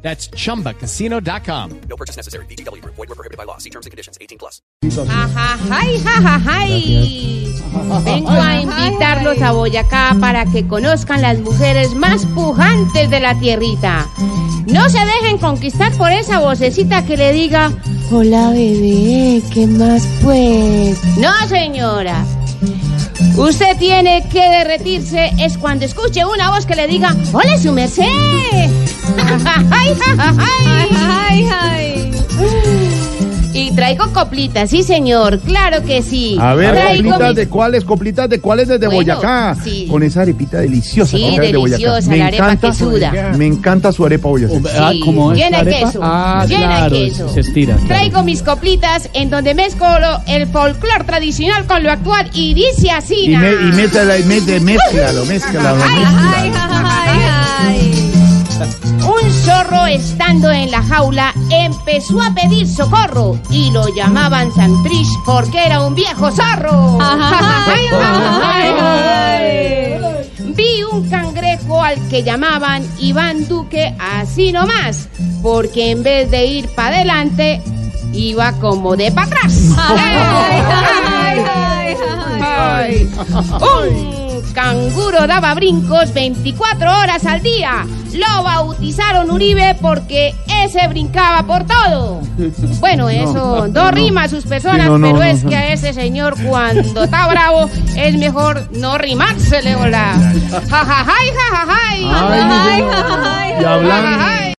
That's chumbacasino.com. No purchase necessary. BGW. Void were prohibited by law. See terms and conditions. 18 plus. Ajajay, jajajay. Vengo a invitarlos a Boyacá para que conozcan las mujeres más pujantes de la tierrita. No se dejen conquistar por esa vocecita que le diga, hola bebé, ¿qué más pues? No, señora. Usted tiene que derretirse es cuando escuche una voz que le diga, hola su merced. traigo coplitas, sí señor, claro que sí. A ver, Traigo coplitas mis- de cuáles, coplitas de cuáles desde Bueno, Boyacá. sí. Con esa arepita deliciosa. Sí, de Boyacá. deliciosa, Me la arepa encanta, que suda. Me encanta su arepa boyacense. Sí, Ah, ¿cómo es llena de queso. Ah, llena claro, de queso. se estira, claro. Traigo mis coplitas en donde mezclo el folclor tradicional con lo actual y dice así. Y, me, y métela, y mete, mézclalo, mézclalo, Ay, mézclalo. ay, ay. Un zorro estando en la jaula empezó a pedir socorro y lo llamaban Santrich porque era un viejo zorro. Vi un cangrejo al que llamaban Iván Duque así nomás, porque en vez de ir para adelante, iba como de para atrás. Ay, ay, ay, ay. Un canguro daba brincos 24 horas al día. Lo bautizaron Uribe porque ese brincaba por todo. Bueno, eso, dos rimas sus personas, Sí, no, no, pero no, es no. que a ese señor cuando está bravo es mejor no rimársele, hola. Jajajay, jajajay. Ay, Jajajay, jajajay,